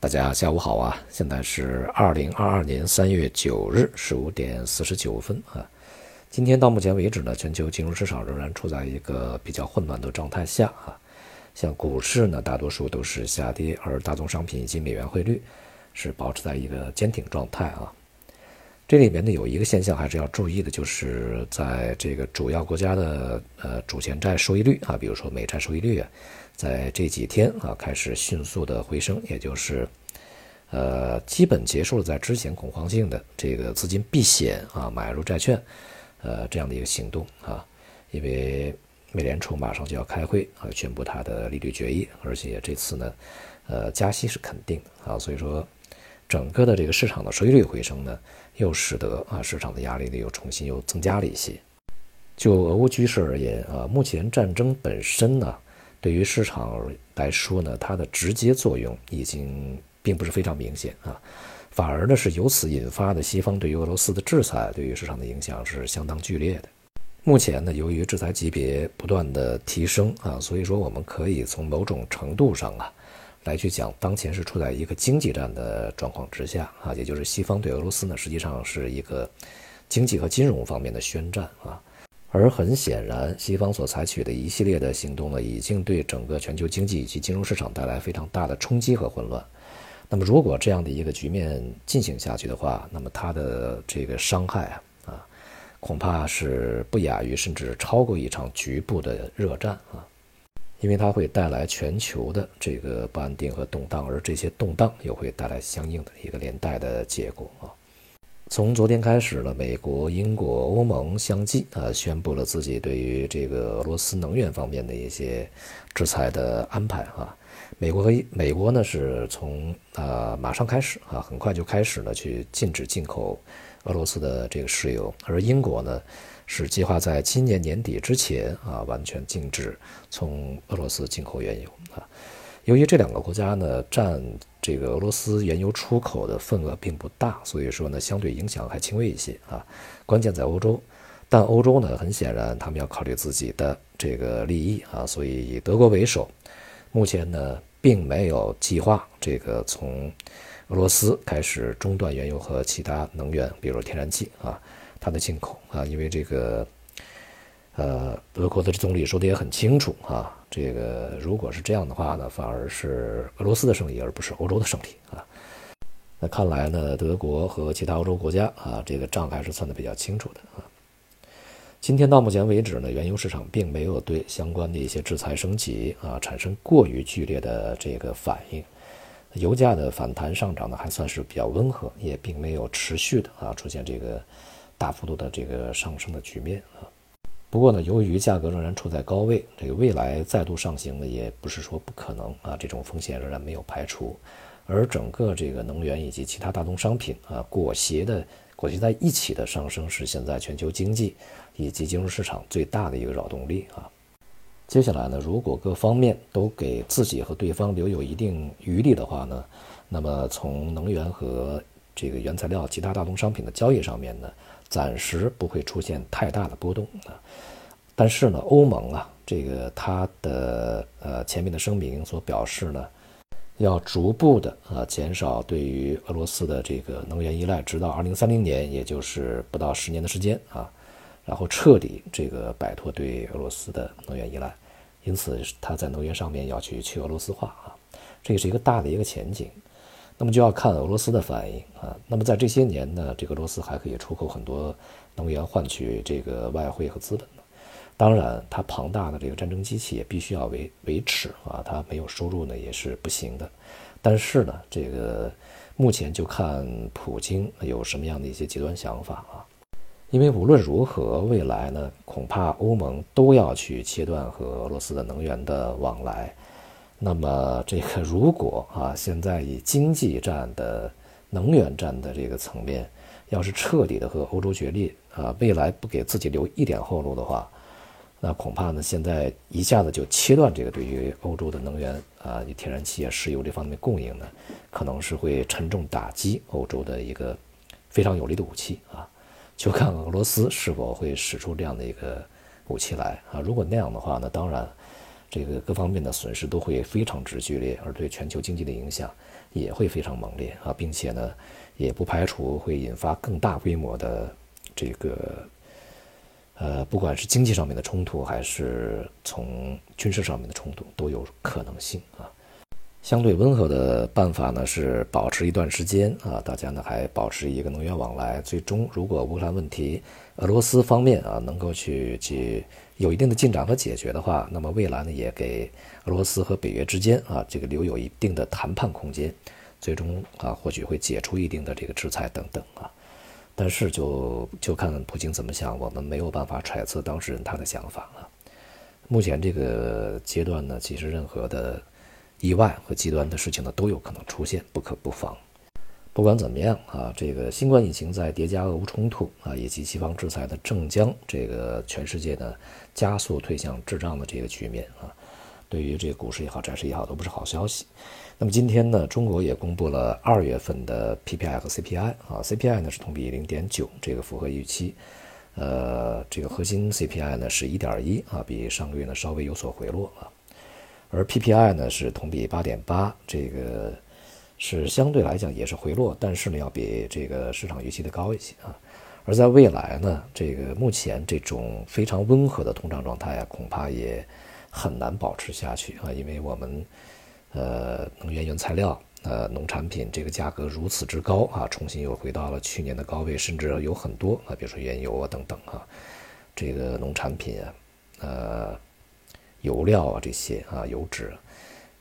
大家下午好啊！现在是二零二二年三月九日十五点四十九分啊。今天到目前为止呢，全球金融市场仍然处在一个比较混乱的状态下啊。像股市呢，大多数都是下跌，而大宗商品以及美元汇率是保持在一个坚挺状态啊。这里面呢有一个现象还是要注意的，就是在这个主要国家的呃主权债收益率啊，比如说美债收益率啊，在这几天啊开始迅速的回升，也就是呃基本结束了在之前恐慌性的这个资金避险啊买入债券呃这样的一个行动啊，因为美联储马上就要开会啊宣布它的利率决议，而且这次呢呃加息是肯定的啊，所以说整个的这个市场的收益率回升呢。又使得啊市场的压力呢又重新又增加了一些。就俄乌局势而言啊，目前战争本身呢，对于市场来说呢，它的直接作用已经并不是非常明显啊，反而呢是由此引发的西方对于俄罗斯的制裁，对于市场的影响是相当剧烈的。目前呢，由于制裁级别不断的提升啊，所以说我们可以从某种程度上啊。来去讲，当前是处在一个经济战的状况之下啊，也就是西方对俄罗斯呢，实际上是一个经济和金融方面的宣战啊。而很显然，西方所采取的一系列的行动呢，已经对整个全球经济以及金融市场带来非常大的冲击和混乱。那么，如果这样的一个局面进行下去的话，那么它的这个伤害啊啊，恐怕是不亚于甚至超过一场局部的热战啊。因为它会带来全球的这个不安定和动荡，而这些动荡又会带来相应的一个连带的结果啊。从昨天开始呢，美国、英国、欧盟相继啊宣布了自己对于这个俄罗斯能源方面的一些制裁的安排啊。美国和美国呢是从啊马上开始啊，很快就开始了去禁止进口俄罗斯的这个石油，而英国呢。是计划在今年年底之前啊，完全禁止从俄罗斯进口原油啊。由于这两个国家呢，占这个俄罗斯原油出口的份额并不大，所以说呢，相对影响还轻微一些啊。关键在欧洲，但欧洲呢，很显然他们要考虑自己的这个利益啊，所以以德国为首，目前呢，并没有计划这个从俄罗斯开始中断原油和其他能源，比如天然气啊。它的进口啊，因为这个，呃，俄国的总理说的也很清楚啊，这个如果是这样的话呢，反而是俄罗斯的胜利，而不是欧洲的胜利啊。那看来呢，德国和其他欧洲国家啊，这个账还是算的比较清楚的啊。今天到目前为止呢，原油市场并没有对相关的一些制裁升级啊产生过于剧烈的这个反应，油价的反弹上涨呢还算是比较温和，也并没有持续的啊出现这个。大幅度的这个上升的局面啊，不过呢，由于价格仍然处在高位，这个未来再度上行呢，也不是说不可能啊，这种风险仍然没有排除。而整个这个能源以及其他大宗商品啊，裹挟的裹挟在一起的上升，是现在全球经济以及金融市场最大的一个扰动力啊。接下来呢，如果各方面都给自己和对方留有一定余力的话呢，那么从能源和这个原材料、其他大宗商品的交易上面呢，暂时不会出现太大的波动啊，但是呢，欧盟啊，这个它的呃前面的声明所表示呢，要逐步的啊减少对于俄罗斯的这个能源依赖，直到二零三零年，也就是不到十年的时间啊，然后彻底这个摆脱对俄罗斯的能源依赖，因此它在能源上面要去去俄罗斯化啊，这也是一个大的一个前景。那么就要看俄罗斯的反应啊。那么在这些年呢，这个俄罗斯还可以出口很多能源换取这个外汇和资本。当然，它庞大的这个战争机器也必须要维维持啊。它没有收入呢也是不行的。但是呢，这个目前就看普京有什么样的一些极端想法啊。因为无论如何，未来呢恐怕欧盟都要去切断和俄罗斯的能源的往来。那么这个如果啊，现在以经济战的、能源战的这个层面，要是彻底的和欧洲决裂啊，未来不给自己留一点后路的话，那恐怕呢，现在一下子就切断这个对于欧洲的能源啊，天然气啊、石油这方面供应呢，可能是会沉重打击欧洲的一个非常有力的武器啊，就看俄罗斯是否会使出这样的一个武器来啊。如果那样的话，那当然。这个各方面的损失都会非常之剧烈，而对全球经济的影响也会非常猛烈啊，并且呢，也不排除会引发更大规模的这个，呃，不管是经济上面的冲突，还是从军事上面的冲突，都有可能性啊。相对温和的办法呢，是保持一段时间啊，大家呢还保持一个能源往来。最终，如果乌克兰问题，俄罗斯方面啊能够去去有一定的进展和解决的话，那么未来呢也给俄罗斯和北约之间啊这个留有一定的谈判空间，最终啊或许会解除一定的这个制裁等等啊。但是就就看普京怎么想，我们没有办法揣测当事人他的想法啊。目前这个阶段呢，其实任何的。意外和极端的事情呢都有可能出现，不可不防。不管怎么样啊，这个新冠疫情在叠加俄乌冲突啊以及西方制裁的正将这个全世界呢加速推向滞胀的这个局面啊，对于这个股市也好，债市也好，都不是好消息。那么今天呢，中国也公布了二月份的 PPI 和 CPI 啊，CPI 呢是同比零点九，这个符合预期。呃，这个核心 CPI 呢是一点一啊，比上个月呢稍微有所回落啊。而 PPI 呢是同比八点八，这个是相对来讲也是回落，但是呢要比这个市场预期的高一些啊。而在未来呢，这个目前这种非常温和的通胀状态啊，恐怕也很难保持下去啊，因为我们呃能源原材料呃农产品这个价格如此之高啊，重新又回到了去年的高位，甚至有很多啊，比如说原油啊等等啊，这个农产品啊，呃。油料啊，这些啊，油脂，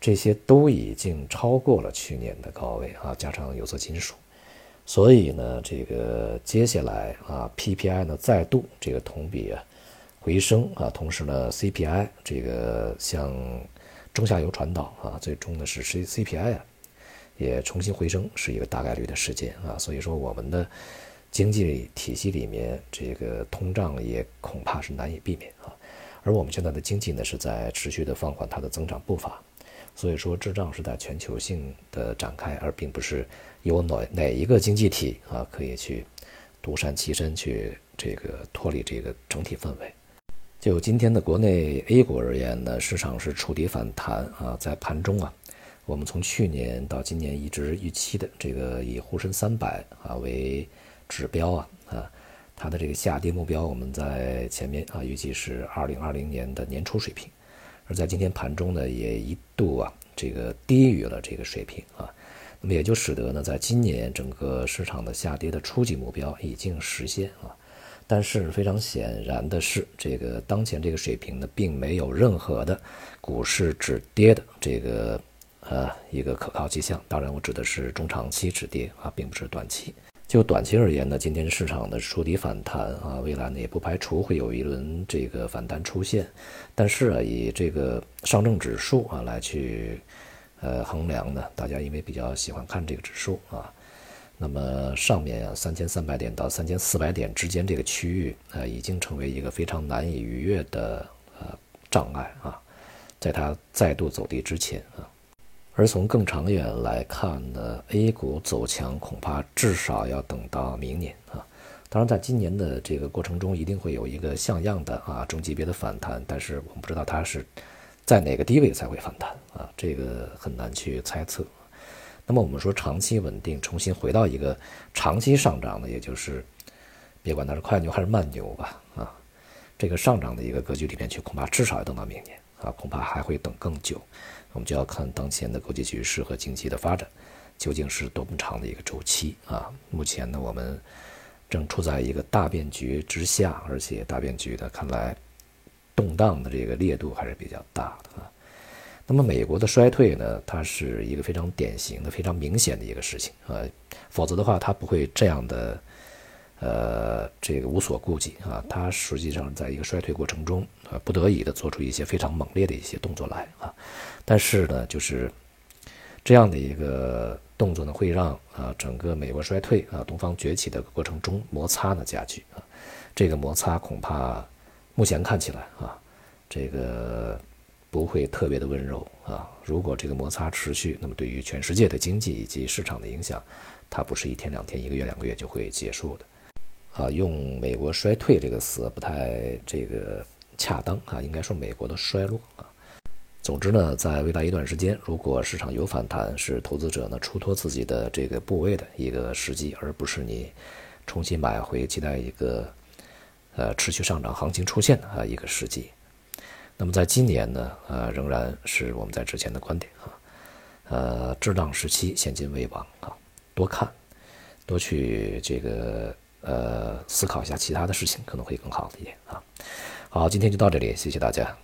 这些都已经超过了去年的高位啊，加上有色金属，所以呢，这个接下来啊，PPI 呢再度这个同比啊回升啊，同时呢，CPI 这个向中下游传导啊，最终呢是 C CPI 啊也重新回升，是一个大概率的事件啊，所以说我们的经济体系里面这个通胀也恐怕是难以避免啊。而我们现在的经济呢，是在持续的放缓它的增长步伐，所以说滞胀是在全球性的展开，而并不是有哪哪一个经济体啊可以去独善其身，去这个脱离这个整体氛围。就今天的国内 A 股而言呢，市场是触底反弹啊，在盘中啊，我们从去年到今年一直预期的这个以沪深三百啊为指标啊啊。它的这个下跌目标，我们在前面啊预计是二零二零年的年初水平，而在今天盘中呢，也一度啊这个低于了这个水平啊，那么也就使得呢，在今年整个市场的下跌的初级目标已经实现啊，但是非常显然的是，这个当前这个水平呢，并没有任何的股市止跌的这个呃一个可靠迹象，当然我指的是中长期止跌啊，并不是短期。就短期而言呢，今天市场的触底反弹啊，未来呢也不排除会有一轮这个反弹出现，但是啊，以这个上证指数啊来去呃衡量呢，大家因为比较喜欢看这个指数啊，那么上面啊三千三百点到三千四百点之间这个区域啊，已经成为一个非常难以逾越的呃障碍啊，在它再度走低之前啊。而从更长远来看呢，A 股走强恐怕至少要等到明年啊。当然，在今年的这个过程中，一定会有一个像样的啊中级别的反弹，但是我们不知道它是在哪个低位才会反弹啊，这个很难去猜测。那么我们说长期稳定，重新回到一个长期上涨的，也就是别管它是快牛还是慢牛吧啊，这个上涨的一个格局里面去，恐怕至少要等到明年啊，恐怕还会等更久。我们就要看当前的国际局势和经济的发展，究竟是多么长的一个周期啊？目前呢，我们正处在一个大变局之下，而且大变局的看来动荡的这个烈度还是比较大的啊。那么美国的衰退呢，它是一个非常典型的、非常明显的一个事情啊，否则的话，它不会这样的。呃，这个无所顾忌啊，他实际上在一个衰退过程中啊，不得已的做出一些非常猛烈的一些动作来啊。但是呢，就是这样的一个动作呢，会让啊整个美国衰退啊、东方崛起的过程中摩擦呢加剧啊。这个摩擦恐怕目前看起来啊，这个不会特别的温柔啊。如果这个摩擦持续，那么对于全世界的经济以及市场的影响，它不是一天两天、一个月两个月就会结束的。啊，用美国衰退这个词不太这个恰当啊，应该说美国的衰落啊。总之呢，在未来一段时间，如果市场有反弹，是投资者呢出脱自己的这个部位的一个时机，而不是你重新买回，期待一个呃持续上涨行情出现的啊一个时机。那么在今年呢，呃，仍然是我们在之前的观点啊，呃，滞荡时期现金为王啊，多看，多去这个呃思考一下其他的事情，可能会更好一点啊。好，今天就到这里，谢谢大家。